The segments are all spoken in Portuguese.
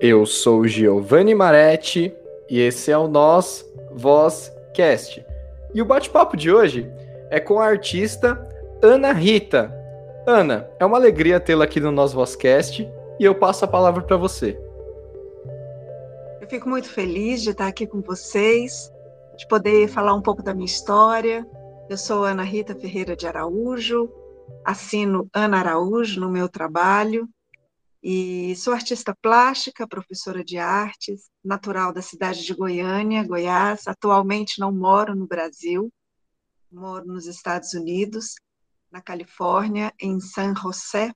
Eu sou Giovanni Maretti e esse é o Nós Vozcast. E o bate-papo de hoje é com a artista Ana Rita. Ana, é uma alegria tê-la aqui no Nós Vozcast e eu passo a palavra para você. Eu fico muito feliz de estar aqui com vocês, de poder falar um pouco da minha história. Eu sou Ana Rita Ferreira de Araújo, assino Ana Araújo no meu trabalho e sou artista plástica, professora de artes, natural da cidade de Goiânia, Goiás. Atualmente não moro no Brasil, moro nos Estados Unidos, na Califórnia, em San José,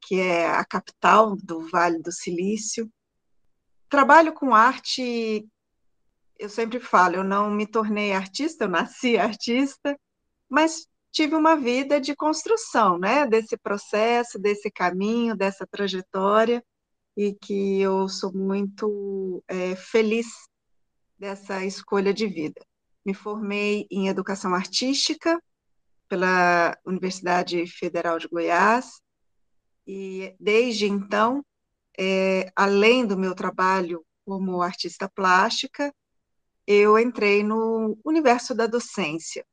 que é a capital do Vale do Silício. Trabalho com arte, eu sempre falo, eu não me tornei artista, eu nasci artista, mas tive uma vida de construção, né, desse processo, desse caminho, dessa trajetória, e que eu sou muito é, feliz dessa escolha de vida. Me formei em educação artística pela Universidade Federal de Goiás, e desde então, é, além do meu trabalho como artista plástica, eu entrei no universo da docência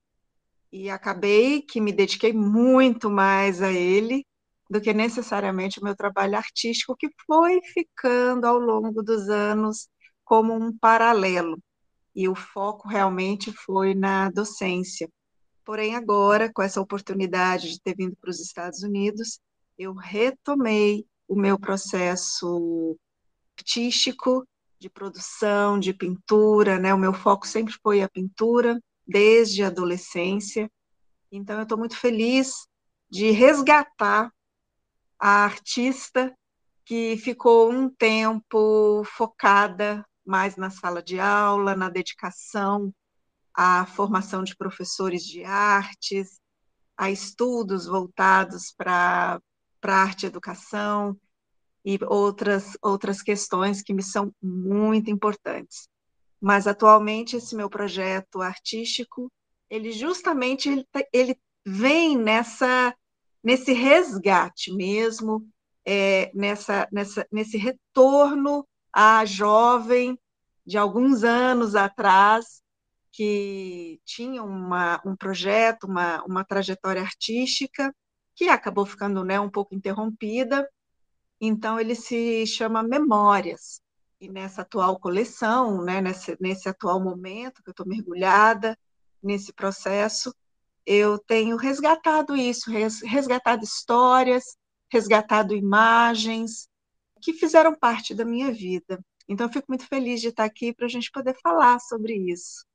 e acabei que me dediquei muito mais a ele do que necessariamente o meu trabalho artístico, que foi ficando ao longo dos anos como um paralelo. E o foco realmente foi na docência. Porém, agora, com essa oportunidade de ter vindo para os Estados Unidos, eu retomei o meu processo artístico, de produção, de pintura, né? O meu foco sempre foi a pintura, desde a adolescência. Então, eu estou muito feliz de resgatar a artista que ficou um tempo focada mais na sala de aula, na dedicação à formação de professores de artes, a estudos voltados para arte e educação e outras, outras questões que me são muito importantes mas atualmente esse meu projeto artístico, ele justamente ele, tá, ele vem nessa nesse resgate mesmo, é, nessa, nessa, nesse retorno à jovem de alguns anos atrás, que tinha uma, um projeto, uma, uma trajetória artística, que acabou ficando né, um pouco interrompida, então ele se chama Memórias. E nessa atual coleção, né, nesse, nesse atual momento que eu estou mergulhada nesse processo, eu tenho resgatado isso, resgatado histórias, resgatado imagens que fizeram parte da minha vida. Então, eu fico muito feliz de estar aqui para a gente poder falar sobre isso.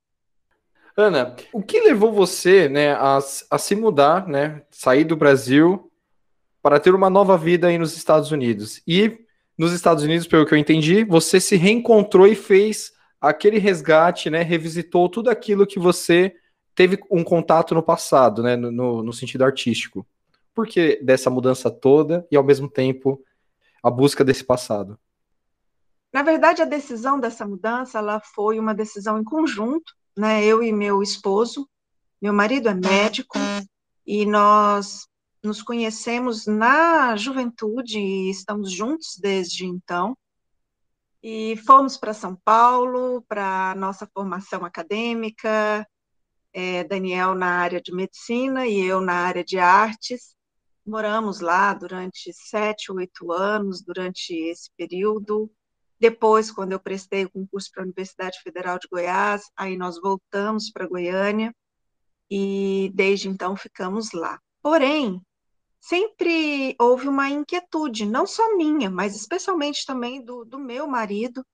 Ana, o que levou você né, a, a se mudar, né, sair do Brasil para ter uma nova vida aí nos Estados Unidos? E nos Estados Unidos, pelo que eu entendi, você se reencontrou e fez aquele resgate, né? Revisitou tudo aquilo que você teve um contato no passado, né? No, no sentido artístico. Por que dessa mudança toda e, ao mesmo tempo, a busca desse passado? Na verdade, a decisão dessa mudança ela foi uma decisão em conjunto, né? Eu e meu esposo. Meu marido é médico e nós nos conhecemos na juventude e estamos juntos desde então. E fomos para São Paulo para nossa formação acadêmica, é, Daniel na área de medicina e eu na área de artes. Moramos lá durante sete, oito anos, durante esse período. Depois, quando eu prestei o concurso para a Universidade Federal de Goiás, aí nós voltamos para Goiânia e desde então ficamos lá. Porém, sempre houve uma inquietude, não só minha, mas especialmente também do, do meu marido,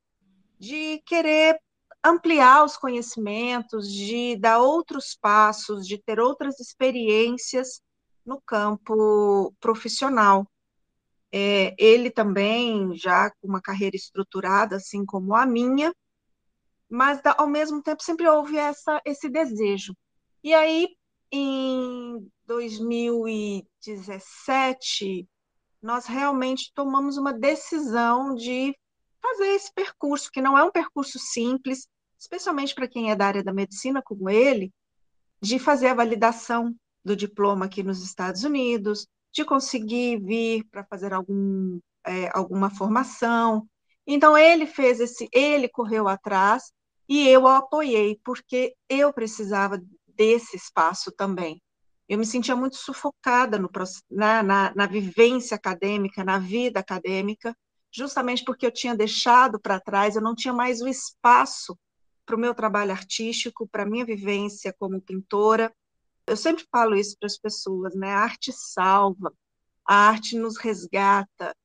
de querer ampliar os conhecimentos, de dar outros passos, de ter outras experiências no campo profissional. É, ele também já com uma carreira estruturada, assim como a minha, mas ao mesmo tempo sempre houve essa, esse desejo. E aí, em 2017, nós realmente tomamos uma decisão de fazer esse percurso, que não é um percurso simples, especialmente para quem é da área da medicina, como ele, de fazer a validação do diploma aqui nos Estados Unidos, de conseguir vir para fazer algum, é, alguma formação. Então ele fez esse, ele correu atrás e eu o apoiei porque eu precisava desse espaço também. Eu me sentia muito sufocada no, na, na, na vivência acadêmica, na vida acadêmica, justamente porque eu tinha deixado para trás, eu não tinha mais o espaço para o meu trabalho artístico, para a minha vivência como pintora. Eu sempre falo isso para as pessoas, né? A arte salva, a arte nos resgata.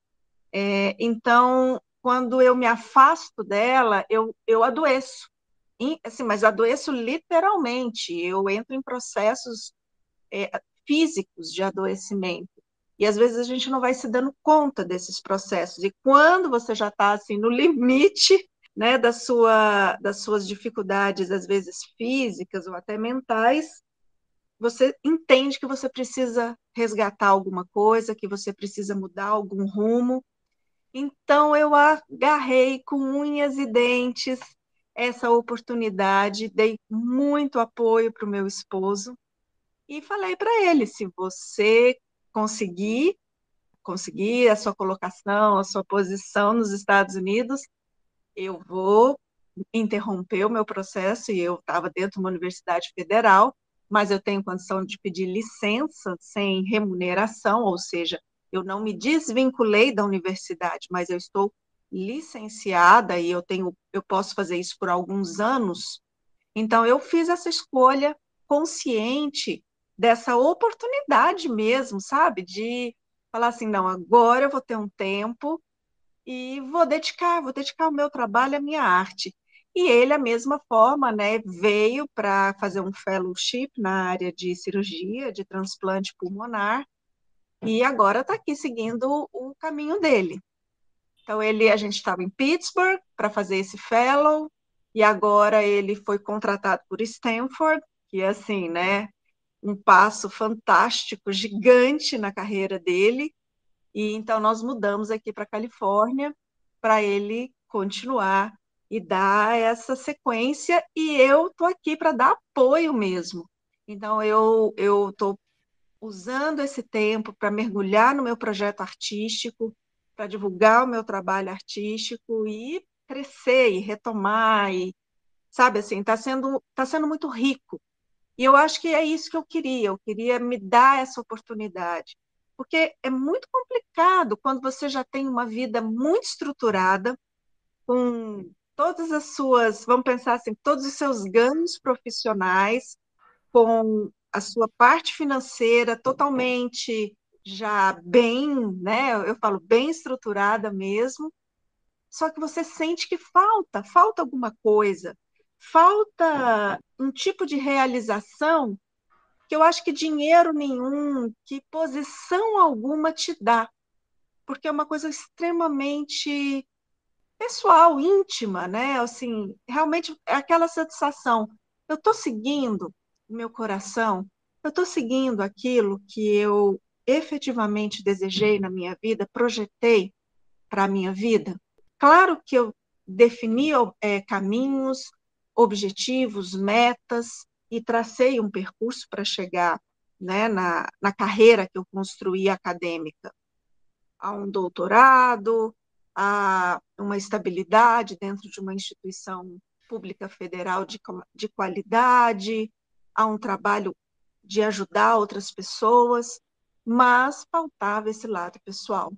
É, então, quando eu me afasto dela, eu, eu adoeço. Assim, mas adoeço literalmente. Eu entro em processos é, físicos de adoecimento. E às vezes a gente não vai se dando conta desses processos. E quando você já está assim no limite né, da sua, das suas dificuldades, às vezes físicas ou até mentais, você entende que você precisa resgatar alguma coisa, que você precisa mudar algum rumo. Então eu agarrei com unhas e dentes essa oportunidade, dei muito apoio para o meu esposo e falei para ele: se você conseguir, conseguir a sua colocação, a sua posição nos Estados Unidos, eu vou interromper o meu processo e eu estava dentro de uma universidade federal, mas eu tenho condição de pedir licença sem remuneração, ou seja, eu não me desvinculei da universidade, mas eu estou licenciada e eu tenho, eu posso fazer isso por alguns anos. Então eu fiz essa escolha consciente dessa oportunidade mesmo, sabe? De falar assim, não, agora eu vou ter um tempo e vou dedicar, vou dedicar o meu trabalho à minha arte. E ele, a mesma forma, né, veio para fazer um fellowship na área de cirurgia, de transplante pulmonar, e agora está aqui seguindo o caminho dele. Então, ele, a gente estava em Pittsburgh para fazer esse fellow, e agora ele foi contratado por Stanford, que é assim, né, um passo fantástico, gigante na carreira dele. E então nós mudamos aqui para Califórnia para ele continuar e dar essa sequência. E eu estou aqui para dar apoio mesmo. Então eu eu estou usando esse tempo para mergulhar no meu projeto artístico, para divulgar o meu trabalho artístico e crescer e retomar e sabe assim, está sendo tá sendo muito rico e eu acho que é isso que eu queria, eu queria me dar essa oportunidade. Porque é muito complicado quando você já tem uma vida muito estruturada, com todas as suas, vamos pensar assim, todos os seus ganhos profissionais, com a sua parte financeira totalmente já bem, né? Eu falo bem estruturada mesmo. Só que você sente que falta, falta alguma coisa falta um tipo de realização que eu acho que dinheiro nenhum, que posição alguma te dá, porque é uma coisa extremamente pessoal, íntima, né? Assim, realmente é aquela satisfação. Eu estou seguindo o meu coração, eu estou seguindo aquilo que eu efetivamente desejei na minha vida, projetei para a minha vida. Claro que eu defini é, caminhos, objetivos, metas e tracei um percurso para chegar né, na, na carreira que eu construí acadêmica, a um doutorado, a uma estabilidade dentro de uma instituição pública federal de, de qualidade, a um trabalho de ajudar outras pessoas, mas faltava esse lado pessoal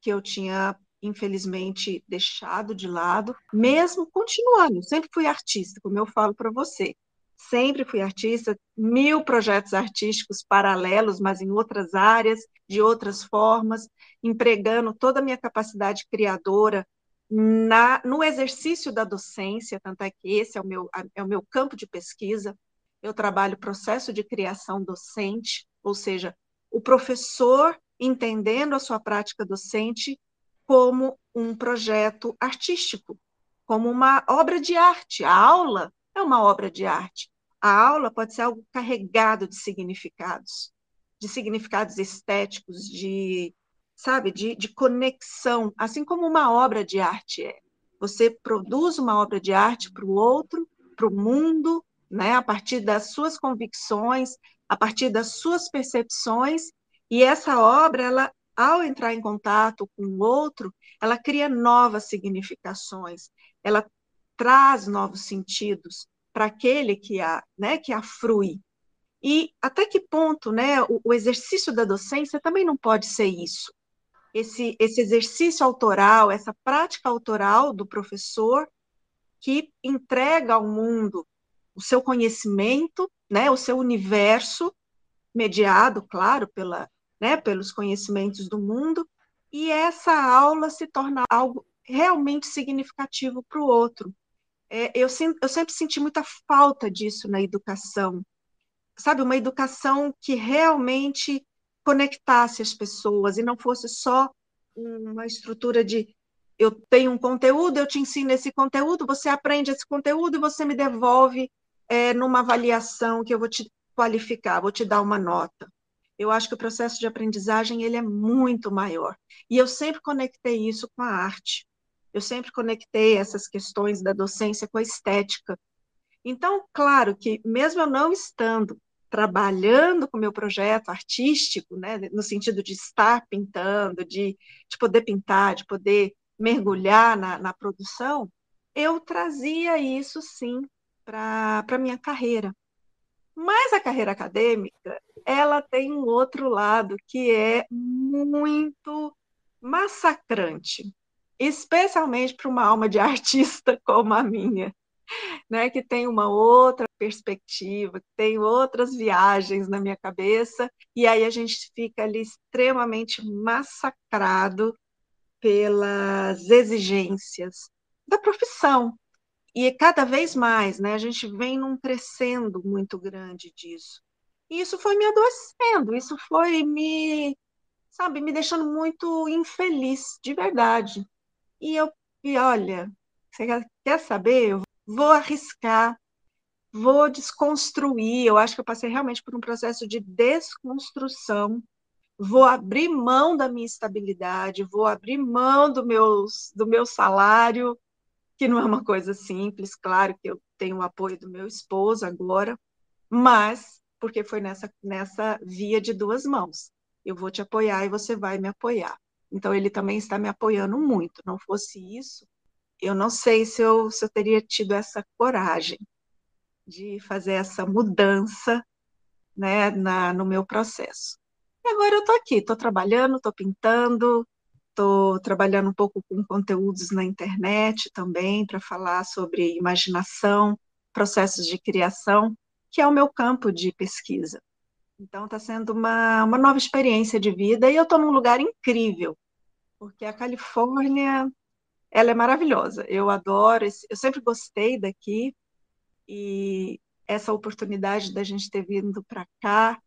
que eu tinha infelizmente deixado de lado, mesmo continuando. Sempre fui artista, como eu falo para você. Sempre fui artista, mil projetos artísticos paralelos, mas em outras áreas, de outras formas, empregando toda a minha capacidade criadora na, no exercício da docência, tanto é que esse é o, meu, é o meu campo de pesquisa. Eu trabalho processo de criação docente, ou seja, o professor entendendo a sua prática docente como um projeto artístico, como uma obra de arte. A aula é uma obra de arte. A aula pode ser algo carregado de significados, de significados estéticos, de, sabe, de, de conexão, assim como uma obra de arte é. Você produz uma obra de arte para o outro, para o mundo, né, a partir das suas convicções, a partir das suas percepções, e essa obra ela ao entrar em contato com o outro, ela cria novas significações, ela traz novos sentidos para aquele que a, né, que a frui. E até que ponto, né, o, o, exercício da docência também não pode ser isso. Esse, esse exercício autoral, essa prática autoral do professor que entrega ao mundo o seu conhecimento, né, o seu universo, mediado, claro, pela, né, pelos conhecimentos do mundo, e essa aula se torna algo realmente significativo para o outro. É, eu, eu sempre senti muita falta disso na educação, sabe, uma educação que realmente conectasse as pessoas e não fosse só uma estrutura de eu tenho um conteúdo, eu te ensino esse conteúdo, você aprende esse conteúdo e você me devolve é, numa avaliação que eu vou te qualificar, vou te dar uma nota eu acho que o processo de aprendizagem ele é muito maior. E eu sempre conectei isso com a arte. Eu sempre conectei essas questões da docência com a estética. Então, claro que mesmo eu não estando trabalhando com o meu projeto artístico, né, no sentido de estar pintando, de, de poder pintar, de poder mergulhar na, na produção, eu trazia isso sim para a minha carreira. Mas a carreira acadêmica, ela tem um outro lado que é muito massacrante, especialmente para uma alma de artista como a minha, né, que tem uma outra perspectiva, que tem outras viagens na minha cabeça, e aí a gente fica ali extremamente massacrado pelas exigências da profissão, e cada vez mais, né, a gente vem num crescendo muito grande disso. E isso foi me adoecendo, isso foi me, sabe, me deixando muito infeliz, de verdade. E eu, e olha, você quer saber? Eu vou arriscar, vou desconstruir. Eu acho que eu passei realmente por um processo de desconstrução. Vou abrir mão da minha estabilidade, vou abrir mão do, meus, do meu salário, que não é uma coisa simples, claro que eu tenho o apoio do meu esposo agora, mas porque foi nessa, nessa via de duas mãos. Eu vou te apoiar e você vai me apoiar. Então, ele também está me apoiando muito. Não fosse isso, eu não sei se eu, se eu teria tido essa coragem de fazer essa mudança né, na, no meu processo. E agora eu estou aqui, estou trabalhando, estou pintando, Estou trabalhando um pouco com conteúdos na internet também para falar sobre imaginação, processos de criação, que é o meu campo de pesquisa. Então está sendo uma, uma nova experiência de vida e eu estou num lugar incrível, porque a Califórnia ela é maravilhosa. Eu adoro, eu sempre gostei daqui e essa oportunidade da gente ter vindo para cá,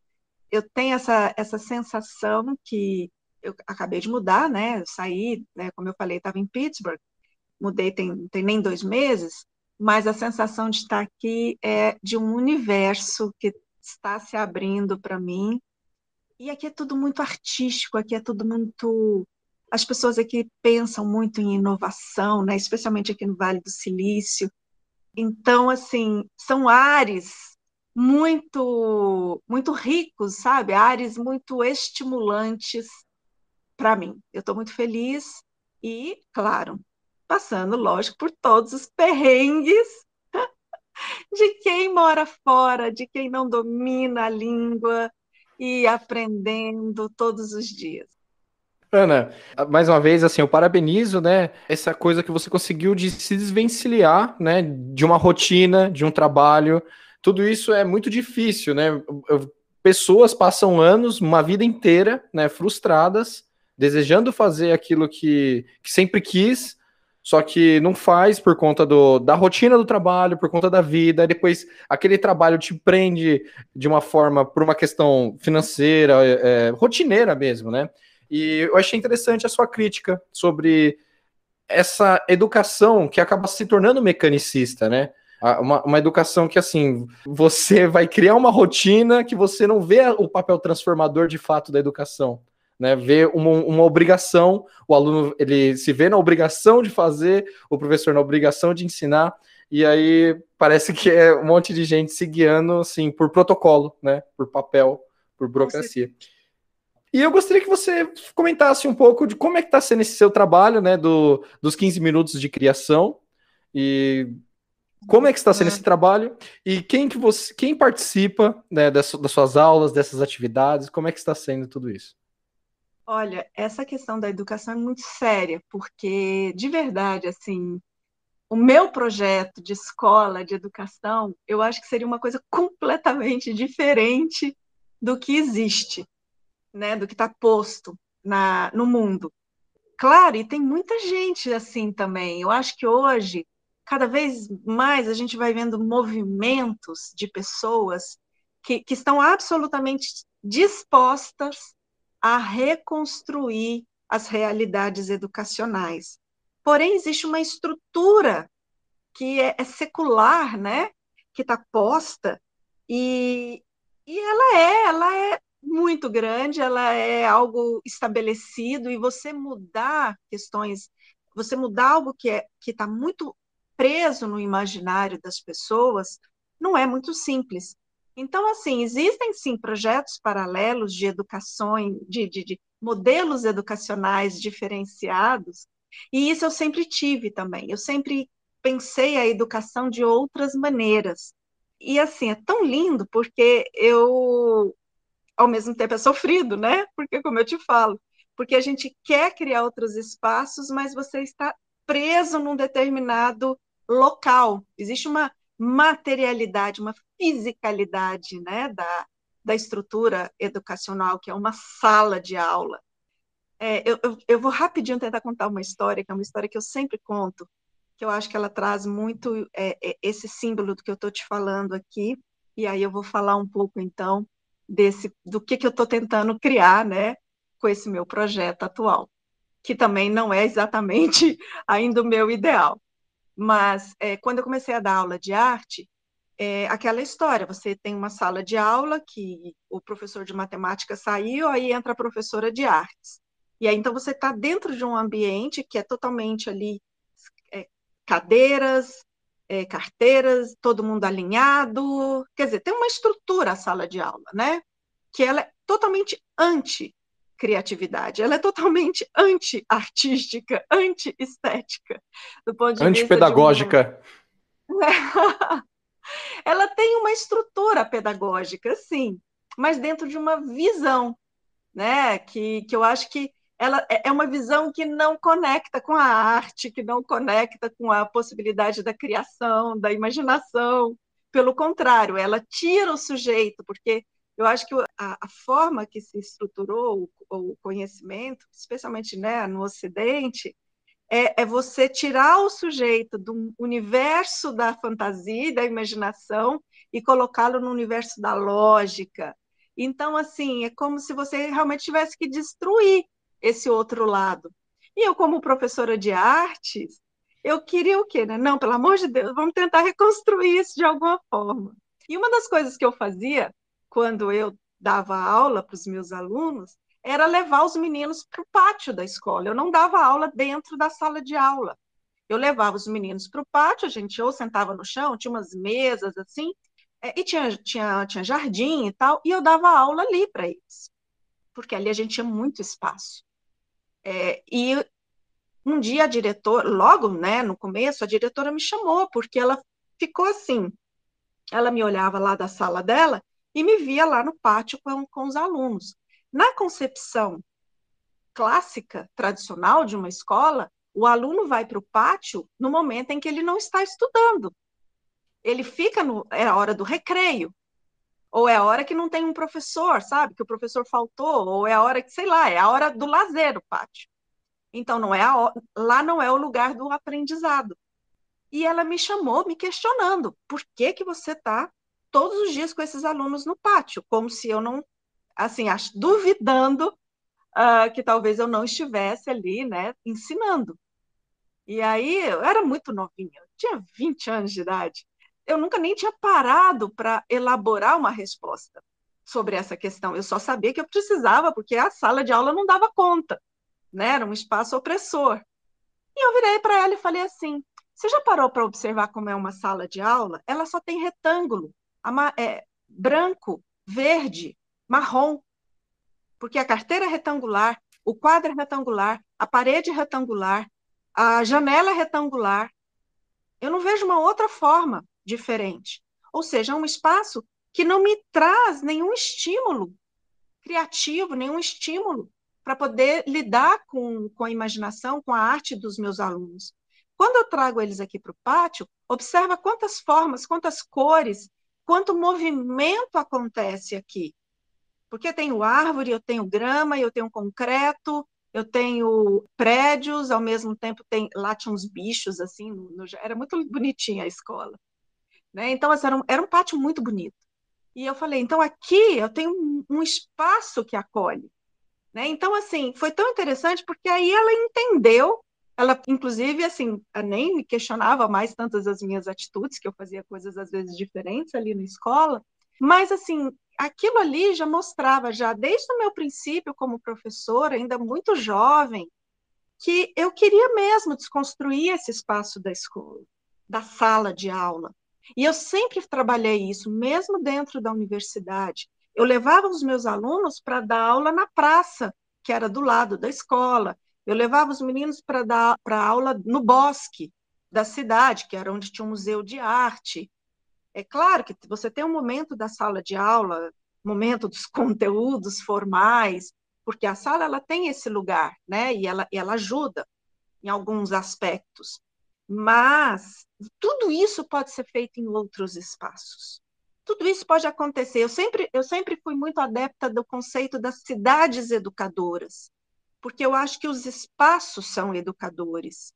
eu tenho essa, essa sensação que eu acabei de mudar, né? Eu saí, né, como eu falei, estava em Pittsburgh, mudei tem, tem nem dois meses, mas a sensação de estar aqui é de um universo que está se abrindo para mim. E aqui é tudo muito artístico, aqui é tudo muito. As pessoas aqui pensam muito em inovação, né? especialmente aqui no Vale do Silício. Então, assim, são ares muito muito ricos, sabe? Ares muito estimulantes para mim. Eu estou muito feliz e, claro, passando, lógico, por todos os perrengues de quem mora fora, de quem não domina a língua e aprendendo todos os dias. Ana, mais uma vez, assim, eu parabenizo, né, essa coisa que você conseguiu de se desvencilhar, né, de uma rotina, de um trabalho, tudo isso é muito difícil, né, pessoas passam anos, uma vida inteira, né, frustradas, desejando fazer aquilo que, que sempre quis, só que não faz por conta do, da rotina do trabalho, por conta da vida, e depois aquele trabalho te prende de uma forma, por uma questão financeira, é, é, rotineira mesmo, né? E eu achei interessante a sua crítica sobre essa educação que acaba se tornando mecanicista, né? Uma, uma, educação que, assim, você vai criar uma rotina que você não vê o papel transformador de fato da educação né, vê uma, uma obrigação, o aluno ele se vê na obrigação de fazer, o professor na obrigação de ensinar, e aí parece que é um monte de gente se guiando assim por protocolo, né, por papel, por burocracia. E eu gostaria que você comentasse um pouco de como é que está sendo esse seu trabalho, né, do, dos 15 minutos de criação, e como é que está sendo esse trabalho, e quem que você, quem participa né, das, das suas aulas, dessas atividades, como é que está sendo tudo isso? Olha, essa questão da educação é muito séria, porque, de verdade, assim, o meu projeto de escola, de educação, eu acho que seria uma coisa completamente diferente do que existe, né, do que está posto na, no mundo. Claro, e tem muita gente assim também. Eu acho que hoje, cada vez mais, a gente vai vendo movimentos de pessoas que, que estão absolutamente dispostas a reconstruir as realidades educacionais. Porém, existe uma estrutura que é, é secular, né? que está posta, e, e ela é, ela é muito grande, ela é algo estabelecido, e você mudar questões, você mudar algo que é que está muito preso no imaginário das pessoas, não é muito simples. Então, assim, existem sim projetos paralelos de educação, de, de, de modelos educacionais diferenciados, e isso eu sempre tive também. Eu sempre pensei a educação de outras maneiras. E assim, é tão lindo porque eu, ao mesmo tempo, é sofrido, né? Porque, como eu te falo, porque a gente quer criar outros espaços, mas você está preso num determinado local. Existe uma materialidade, uma fisicalidade né, da, da estrutura educacional, que é uma sala de aula. É, eu, eu, vou rapidinho tentar contar uma história, que é uma história que eu sempre conto, que eu acho que ela traz muito é, é, esse símbolo do que eu estou te falando aqui, e aí eu vou falar um pouco, então, desse do que, que eu estou tentando criar né, com esse meu projeto atual, que também não é exatamente ainda o meu ideal. Mas é, quando eu comecei a dar aula de arte, é aquela história: você tem uma sala de aula que o professor de matemática saiu, aí entra a professora de artes. E aí então você está dentro de um ambiente que é totalmente ali é, cadeiras, é, carteiras, todo mundo alinhado. Quer dizer, tem uma estrutura a sala de aula, né? Que ela é totalmente anti criatividade. Ela é totalmente anti-artística, anti-estética, do ponto de Antipedagógica. Uma... ela tem uma estrutura pedagógica, sim, mas dentro de uma visão, né? Que, que eu acho que ela é, é uma visão que não conecta com a arte, que não conecta com a possibilidade da criação, da imaginação. Pelo contrário, ela tira o sujeito, porque eu acho que a, a forma que se estruturou o, o conhecimento, especialmente né, no Ocidente, é, é, você tirar o sujeito do universo da fantasia da imaginação e colocá-lo no universo da lógica. Então, assim, é como se você realmente tivesse que destruir esse outro lado. E eu, como professora de artes, eu queria o quê? Né? Não, pelo amor de Deus, vamos tentar reconstruir isso de alguma forma. E uma das coisas que eu fazia quando eu dava aula para os meus alunos, era levar os meninos para o pátio da escola. Eu não dava aula dentro da sala de aula. Eu levava os meninos para o pátio, a gente ou sentava no chão, tinha umas mesas assim, é, e tinha, tinha, tinha jardim e tal, e eu dava aula ali para eles, porque ali a gente tinha muito espaço. É, e um dia a diretora, logo né, no começo, a diretora me chamou, porque ela ficou assim, ela me olhava lá da sala dela e me via lá no pátio com, com os alunos. Na concepção clássica, tradicional de uma escola, o aluno vai para o pátio no momento em que ele não está estudando. Ele fica no. É a hora do recreio. Ou é a hora que não tem um professor, sabe? Que o professor faltou, ou é a hora que, sei lá, é a hora do lazer, o pátio. Então, não é a, lá não é o lugar do aprendizado. E ela me chamou, me questionando: por que, que você está todos os dias com esses alunos no pátio, como se eu não, assim, duvidando uh, que talvez eu não estivesse ali, né, ensinando. E aí eu era muito novinha, eu tinha 20 anos de idade. Eu nunca nem tinha parado para elaborar uma resposta sobre essa questão. Eu só sabia que eu precisava, porque a sala de aula não dava conta, né? Era um espaço opressor. E eu virei para ela e falei assim: você já parou para observar como é uma sala de aula? Ela só tem retângulo é, branco, verde, marrom. porque a carteira é retangular, o quadro é retangular, a parede é retangular, a janela é retangular. Eu não vejo uma outra forma diferente. Ou seja, é um espaço que não me traz nenhum estímulo criativo, nenhum estímulo para poder lidar com, com a imaginação, com a arte dos meus alunos. Quando eu trago eles aqui para o pátio, observa quantas formas, quantas cores, quanto movimento acontece aqui. Porque eu tenho árvore, eu tenho grama, eu tenho concreto, eu tenho prédios, ao mesmo tempo tem, lá tinha uns bichos, assim, no, era muito bonitinha a escola. Né? Então, assim, era, um, era um pátio muito bonito. E eu falei, então aqui eu tenho um, um espaço que acolhe. Né? Então, assim, foi tão interessante porque aí ela entendeu ela, inclusive, assim, nem me questionava mais tantas as minhas atitudes, que eu fazia coisas às vezes diferentes ali na escola, mas, assim, aquilo ali já mostrava, já desde o meu princípio como professora, ainda muito jovem, que eu queria mesmo desconstruir esse espaço da escola, da sala de aula. E eu sempre trabalhei isso, mesmo dentro da universidade. Eu levava os meus alunos para dar aula na praça, que era do lado da escola. Eu levava os meninos para dar para aula no bosque da cidade, que era onde tinha um museu de arte. É claro que você tem um momento da sala de aula, momento dos conteúdos formais, porque a sala ela tem esse lugar, né? E ela, ela ajuda em alguns aspectos. Mas tudo isso pode ser feito em outros espaços. Tudo isso pode acontecer. Eu sempre, eu sempre fui muito adepta do conceito das cidades educadoras porque eu acho que os espaços são educadores.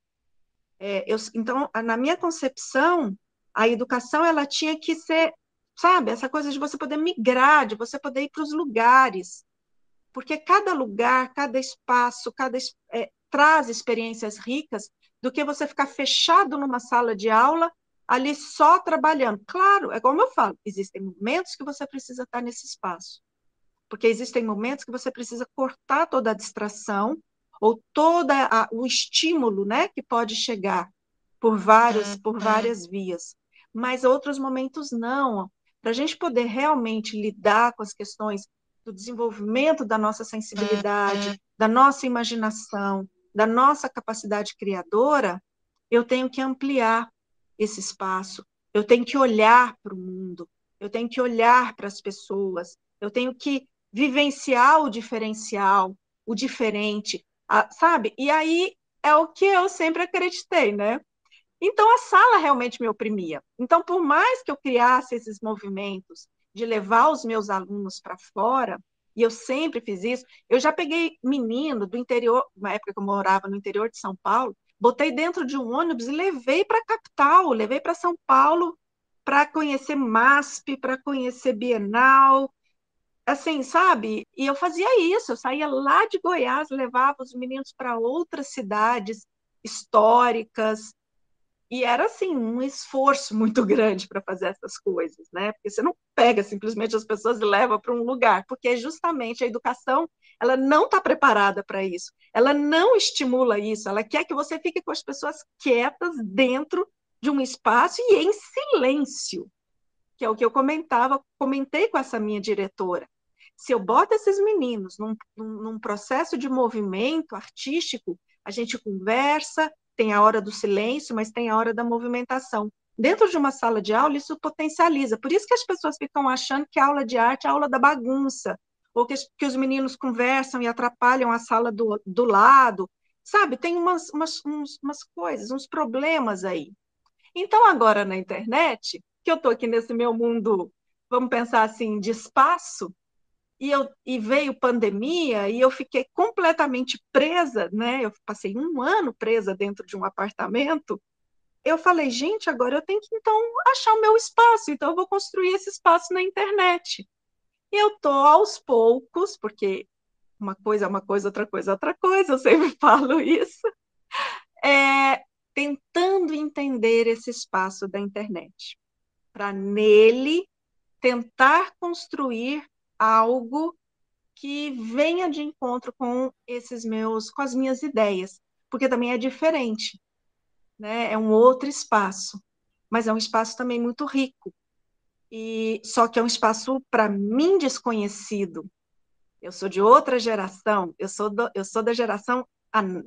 É, eu, então, na minha concepção, a educação ela tinha que ser, sabe, essa coisa de você poder migrar, de você poder ir para os lugares, porque cada lugar, cada espaço, cada é, traz experiências ricas do que você ficar fechado numa sala de aula ali só trabalhando. Claro, é como eu falo, existem momentos que você precisa estar nesse espaço porque existem momentos que você precisa cortar toda a distração ou todo o estímulo, né, que pode chegar por vários, por uhum. várias vias. Mas outros momentos não. Para a gente poder realmente lidar com as questões do desenvolvimento da nossa sensibilidade, uhum. da nossa imaginação, da nossa capacidade criadora, eu tenho que ampliar esse espaço, eu tenho que olhar para o mundo, eu tenho que olhar para as pessoas, eu tenho que vivenciar o diferencial, o diferente, a, sabe? E aí é o que eu sempre acreditei, né? Então a sala realmente me oprimia. Então, por mais que eu criasse esses movimentos de levar os meus alunos para fora, e eu sempre fiz isso, eu já peguei menino do interior, na época que eu morava no interior de São Paulo, botei dentro de um ônibus e levei para a capital, levei para São Paulo para conhecer MASP, para conhecer Bienal, assim, sabe? E eu fazia isso, eu saía lá de Goiás, levava os meninos para outras cidades históricas, e era assim um esforço muito grande para fazer essas coisas, né? Porque você não pega simplesmente as pessoas e leva para um lugar, porque justamente a educação ela não está preparada para isso, ela não estimula isso, ela quer que você fique com as pessoas quietas dentro de um espaço e em silêncio, que é o que eu comentava, comentei com essa minha diretora se eu boto esses meninos num, num, processo de movimento artístico, a gente conversa, tem a hora do silêncio, mas tem a hora da movimentação. Dentro de uma sala de aula, isso potencializa. Por isso que as pessoas ficam achando que a aula de arte é a aula da bagunça, ou que, que os meninos conversam e atrapalham a sala do, do lado. Sabe, tem umas, umas, uns, umas coisas, uns problemas aí. Então, agora na internet, que eu estou aqui nesse meu mundo, vamos pensar assim, de espaço, e, eu, e veio pandemia e eu fiquei completamente presa, né? Eu passei um ano presa dentro de um apartamento. Eu falei, gente, agora eu tenho que então achar o meu espaço, então eu vou construir esse espaço na internet. E eu tô aos poucos, porque uma coisa é uma coisa, outra coisa é outra coisa, eu sempre falo isso, é, tentando entender esse espaço da internet, para nele tentar construir algo que venha de encontro com esses meus, com as minhas ideias, porque também é diferente, né? É um outro espaço, mas é um espaço também muito rico. E só que é um espaço para mim desconhecido. Eu sou de outra geração, eu sou, do, eu sou da geração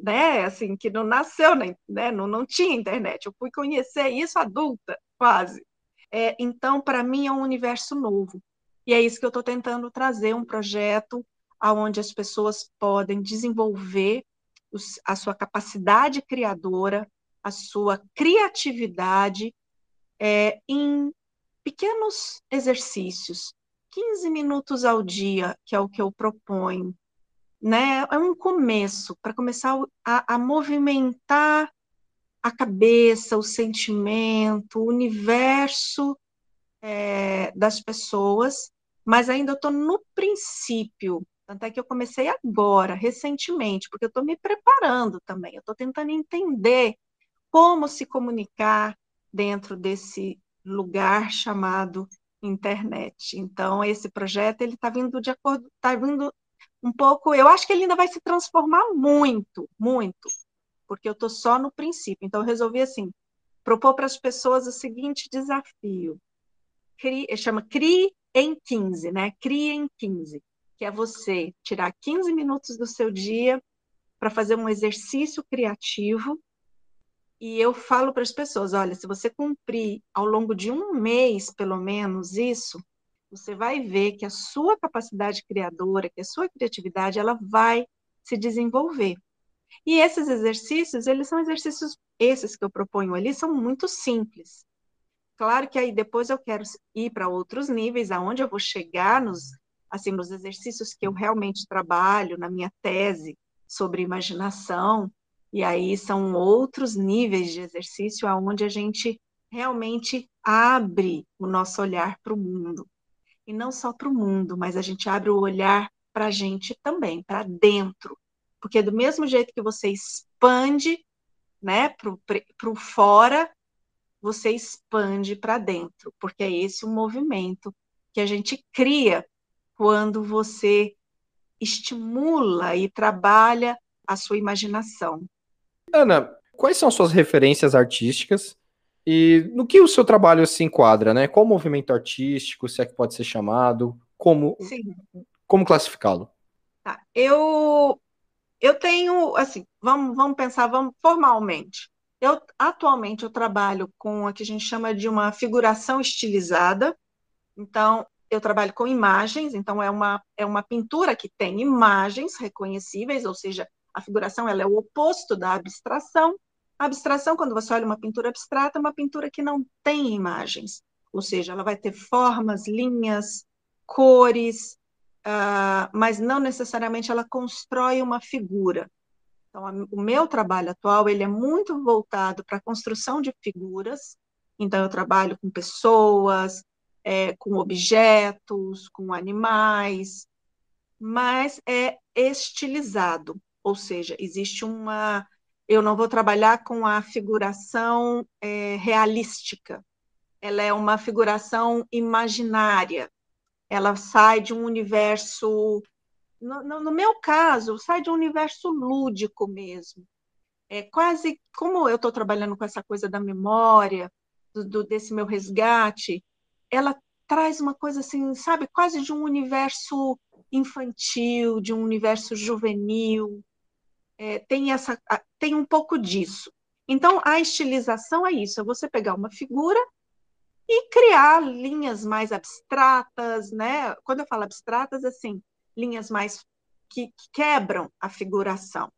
né, assim, que não nasceu, né, não, não tinha internet. Eu fui conhecer isso adulta, quase. É, então, para mim, é um universo novo. E é isso que eu estou tentando trazer, um projeto onde as pessoas podem desenvolver os, a sua capacidade criadora, a sua criatividade é, em pequenos exercícios, 15 minutos ao dia, que é o que eu proponho, né? É um começo para começar a, a, movimentar a cabeça, o sentimento, o universo é, das pessoas, mas ainda estou no princípio. Tanto é que eu comecei agora, recentemente, porque eu estou me preparando também. Eu estou tentando entender como se comunicar dentro desse lugar chamado internet. Então, esse projeto ele está vindo de acordo, está vindo um pouco. Eu acho que ele ainda vai se transformar muito, muito, porque eu estou só no princípio. Então, eu resolvi assim propor para as pessoas o seguinte desafio: Crie, chama CRI em 15, né? CRI em 15, que é você tirar 15 minutos do seu dia para fazer um exercício criativo e eu falo para as pessoas: olha, se você cumprir ao longo de um mês, pelo menos, isso, você vai ver que a sua capacidade criadora, que a sua criatividade, ela vai se desenvolver. E esses exercícios, eles são exercícios, esses que eu proponho ali, são muito simples. Claro que aí depois eu quero ir para outros níveis, aonde eu vou chegar nos, assim, nos exercícios que eu realmente trabalho na minha tese sobre imaginação, e aí são outros níveis de exercício aonde a gente realmente abre o nosso olhar para o mundo. E não só para o mundo, mas a gente abre o olhar para a gente também, para dentro. Porque do mesmo jeito que você expande né, para o fora, você expande para dentro, porque é esse o movimento que a gente cria quando você estimula e trabalha a sua imaginação. Ana, quais são suas referências artísticas e no que o seu trabalho se enquadra, né? Qual movimento artístico, se é que pode ser chamado, como, como classificá-lo? Tá. Eu, eu tenho, assim, vamos, vamos pensar, vamos formalmente. Eu atualmente eu trabalho com o que a gente chama de uma figuração estilizada. Então, eu trabalho com imagens, então é uma, é uma pintura que tem imagens reconhecíveis, ou seja, a figuração ela é o oposto da abstração. A abstração, quando você olha uma pintura abstrata, é uma pintura que não tem imagens, ou seja, ela vai ter formas, linhas, cores, uh, mas não necessariamente ela constrói uma figura. Então, a, o meu trabalho atual ele é muito voltado para a construção de figuras. Então, eu trabalho com pessoas, é, com objetos, com animais, mas é estilizado. Ou seja, existe uma. Eu não vou trabalhar com a figuração é, realística, ela é uma figuração imaginária, ela sai de um universo. No, no, meu caso, sai de um universo lúdico mesmo. É quase como eu estou trabalhando com essa coisa da memória, do, do, desse meu resgate, ela traz uma coisa assim, sabe, quase de um universo infantil, de um universo juvenil, é, tem, essa, tem um pouco disso. Então, a estilização é isso: é você pegar uma figura e criar linhas mais abstratas, né? Quando eu falo abstratas, assim, linhas mais que, que quebram a figuração.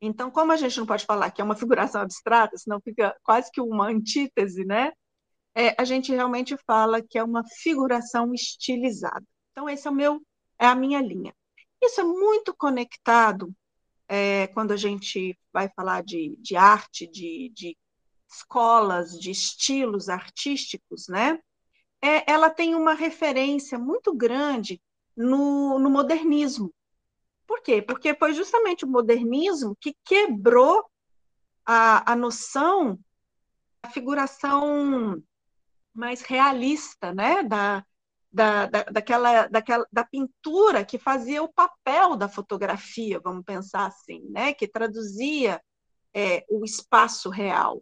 Então, como a gente não pode falar que é uma figuração abstrata, senão fica quase que uma antítese, né? É, a gente realmente fala que é uma figuração estilizada. Então, esse é o meu, é a minha linha. Isso é muito conectado é, quando a gente vai falar de, de arte, de, de escolas, de estilos artísticos, né? É, ela tem uma referência muito grande no, no modernismo. Por quê? Porque foi justamente o modernismo que quebrou a, a noção, a figuração mais realista, né, da, da, da, daquela, daquela, da pintura que fazia o papel da fotografia, vamos pensar assim, né? que traduzia é, o espaço real.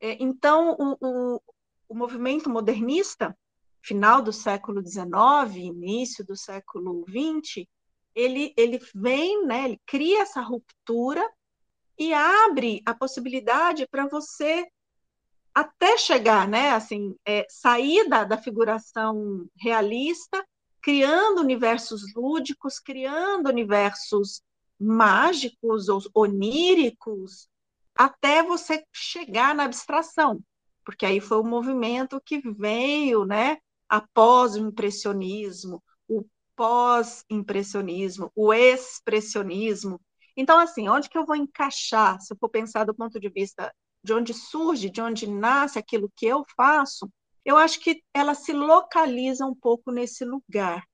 É, então, o, o, o, movimento modernista, final do século XIX, início do século XX, ele, ele vem, né, ele cria essa ruptura e abre a possibilidade para você até chegar, né, assim, é, sair da, da figuração realista, criando universos lúdicos, criando universos mágicos ou oníricos, até você chegar na abstração, porque aí foi o movimento que veio, né, após o impressionismo, o pós-impressionismo, o expressionismo. Então, assim, onde que eu vou encaixar, se eu for pensar do ponto de vista de onde surge, de onde nasce aquilo que eu faço, eu acho que ela se localiza um pouco nesse lugar.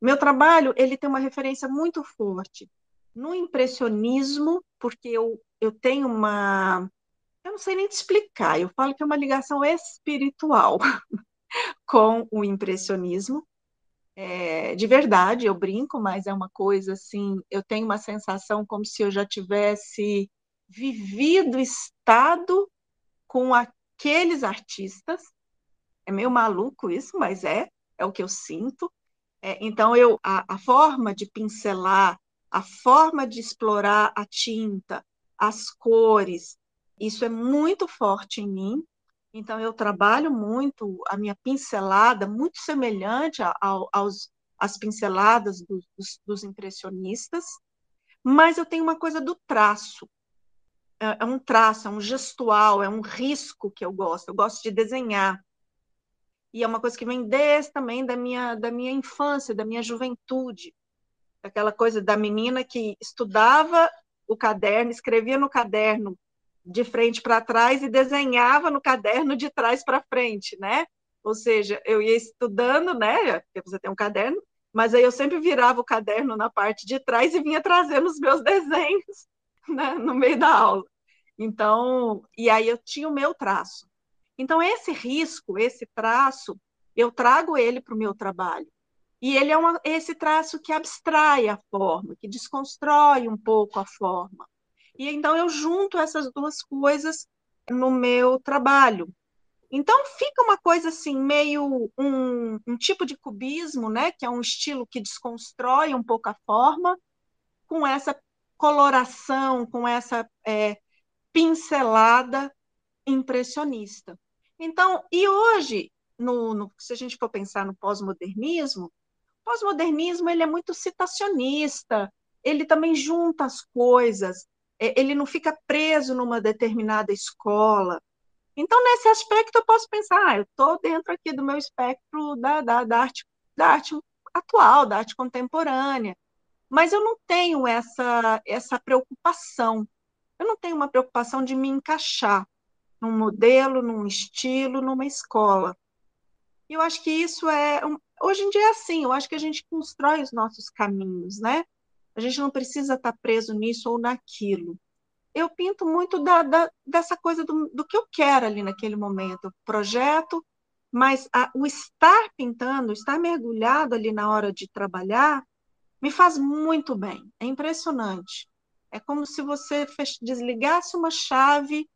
Meu trabalho, ele tem uma referência muito forte no impressionismo, porque eu, eu tenho uma. Eu não sei nem te explicar, eu falo que é uma ligação espiritual com o impressionismo. É, de verdade, eu brinco, mas é uma coisa assim, eu tenho uma sensação como se eu já tivesse vivido, estado com aqueles artistas. É meio maluco isso, mas é, é o que eu sinto. É, então, eu, a, a forma de pincelar a forma de explorar a tinta, as cores, isso é muito forte em mim. Então, eu trabalho muito a minha pincelada, muito semelhante ao, aos, às pinceladas dos, dos, impressionistas, mas eu tenho uma coisa do traço. É, é um traço, é um gestual, é um risco que eu gosto. Eu gosto de desenhar. E é uma coisa que vem desde também da minha, da minha infância, da minha juventude aquela coisa da menina que estudava o caderno, escrevia no caderno de frente para trás e desenhava no caderno de trás para frente, né? Ou seja, eu ia estudando, né? Porque você tem um caderno, mas aí eu sempre virava o caderno na parte de trás e vinha trazendo os meus desenhos né? no meio da aula. Então, e aí eu tinha o meu traço. Então, esse risco, esse traço, eu trago ele para o meu trabalho. E ele é uma, esse traço que abstrai a forma, que desconstrói um pouco a forma. E então eu junto essas duas coisas no meu trabalho. Então fica uma coisa assim, meio um, um tipo de cubismo, né? Que é um estilo que desconstrói um pouco a forma, com essa coloração, com essa é, pincelada impressionista. Então, e hoje, no, no, se a gente for pensar no pós-modernismo, pós-modernismo ele é muito citacionista, ele também junta as coisas, ele não fica preso numa determinada escola. Então, nesse aspecto, eu posso pensar, ah, eu estou dentro aqui do meu espectro da, da, da, arte, da arte atual, da arte contemporânea, mas eu não tenho essa, essa preocupação, eu não tenho uma preocupação de me encaixar num modelo, num estilo, numa escola. E eu acho que isso é, Hoje em dia é assim, eu acho que a gente constrói os nossos caminhos, né? A gente não precisa estar preso nisso ou naquilo. Eu pinto muito da, da, dessa coisa do, do, que eu quero ali naquele momento, projeto, mas a, o estar pintando, estar mergulhado ali na hora de trabalhar, me faz muito bem. É impressionante. É como se você desligasse uma chave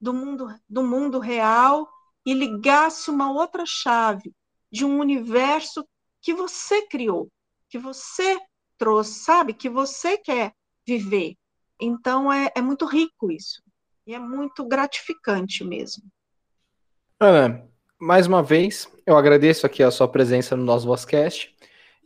do mundo, do mundo real e ligasse uma outra chave de um universo que você criou, que você trouxe, sabe? Que você quer viver. Então é, é muito rico isso. E é muito gratificante mesmo. Ana, mais uma vez, eu agradeço aqui a sua presença no nosso Vozcast.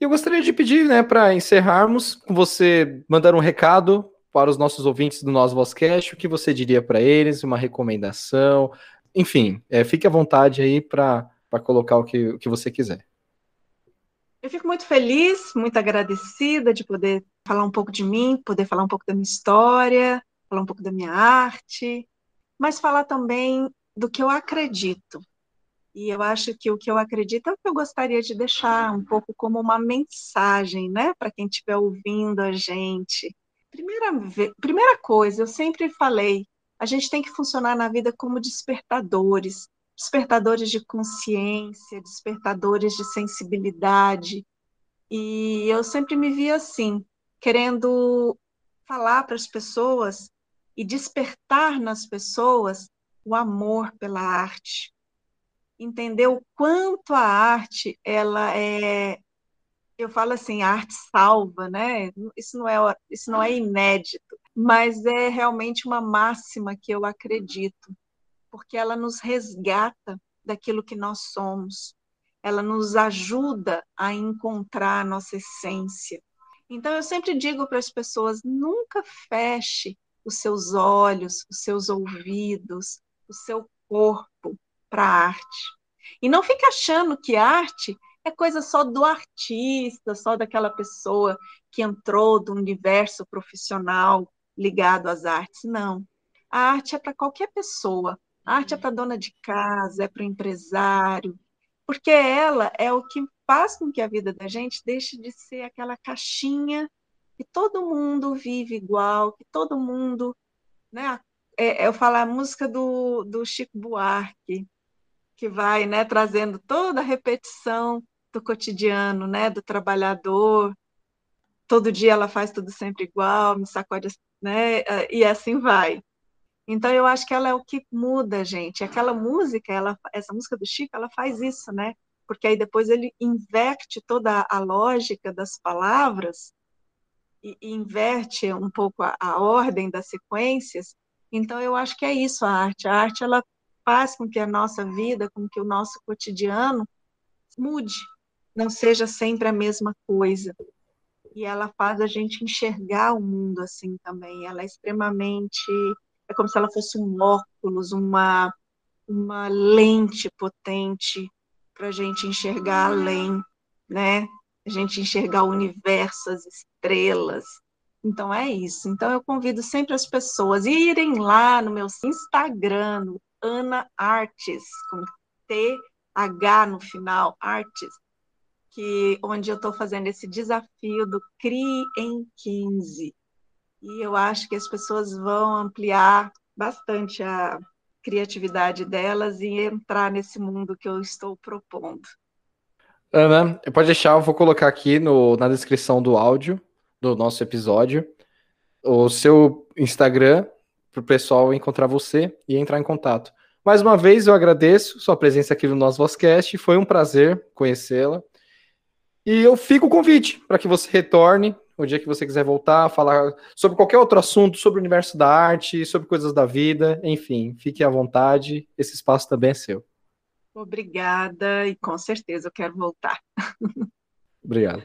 E eu gostaria de pedir, né, para encerrarmos, você mandar um recado para os nossos ouvintes do nosso Vozcast, o que você diria para eles, uma recomendação, enfim, é, fique à vontade aí para colocar o que, o que você quiser. Eu fico muito feliz, muito agradecida de poder falar um pouco de mim, poder falar um pouco da minha história, falar um pouco da minha arte, mas falar também do que eu acredito. E eu acho que o que eu acredito é o que eu gostaria de deixar um pouco como uma mensagem, né, para quem estiver ouvindo a gente. Primeira, primeira coisa, eu sempre falei, a gente tem que funcionar na vida como despertadores, despertadores de consciência, despertadores de sensibilidade. E eu sempre me via assim, querendo falar para as pessoas e despertar nas pessoas o amor pela arte. Entender o quanto a arte ela é eu falo assim, a arte salva, né? Isso não é, isso não é inédito, mas é realmente uma máxima que eu acredito, porque ela nos resgata daquilo que nós somos, ela nos ajuda a encontrar a nossa essência. Então eu sempre digo para as pessoas, nunca feche os seus olhos, os seus ouvidos, o seu corpo para a arte. E não fique achando que arte é coisa só do artista, só daquela pessoa que entrou do universo profissional ligado às artes. Não. A arte é para qualquer pessoa. A arte é para dona de casa, é para o empresário, porque ela é o que faz com que a vida da gente deixe de ser aquela caixinha que todo mundo vive igual, que todo mundo, né? É, eu falo a música do, do Chico Buarque, que vai, né, trazendo toda a repetição do cotidiano, né, do trabalhador. Todo dia ela faz tudo sempre igual, me sacode, né, e assim vai. Então eu acho que ela é o que muda, gente. Aquela música, ela, essa música do Chico, ela faz isso, né? Porque aí depois ele inverte toda a lógica das palavras e, e inverte um pouco a, a ordem das sequências. Então eu acho que é isso a arte. A arte ela faz com que a nossa vida, com que o nosso cotidiano mude, não seja sempre a mesma coisa. E ela faz a gente enxergar o mundo assim também. Ela é extremamente. Como se ela fosse um óculos, uma, uma lente potente para a gente enxergar além, né? A gente enxergar o universo, as estrelas. Então é isso. Então eu convido sempre as pessoas a irem lá no meu Instagram, no Ana Artes, com T-H no final, Artes, que onde eu estou fazendo esse desafio do CRI em 15. E eu acho que as pessoas vão ampliar bastante a criatividade delas e entrar nesse mundo que eu estou propondo. Ana, pode deixar, eu vou colocar aqui no, na descrição do áudio do nosso episódio o seu Instagram para o pessoal encontrar você e entrar em contato. Mais uma vez, eu agradeço sua presença aqui no nosso Vozcast, foi um prazer conhecê-la. E eu fico o convite para que você retorne o dia que você quiser voltar, falar sobre qualquer outro assunto, sobre o universo da arte, sobre coisas da vida, enfim, fique à vontade, esse espaço também é seu. Obrigada, e com certeza eu quero voltar. Obrigado.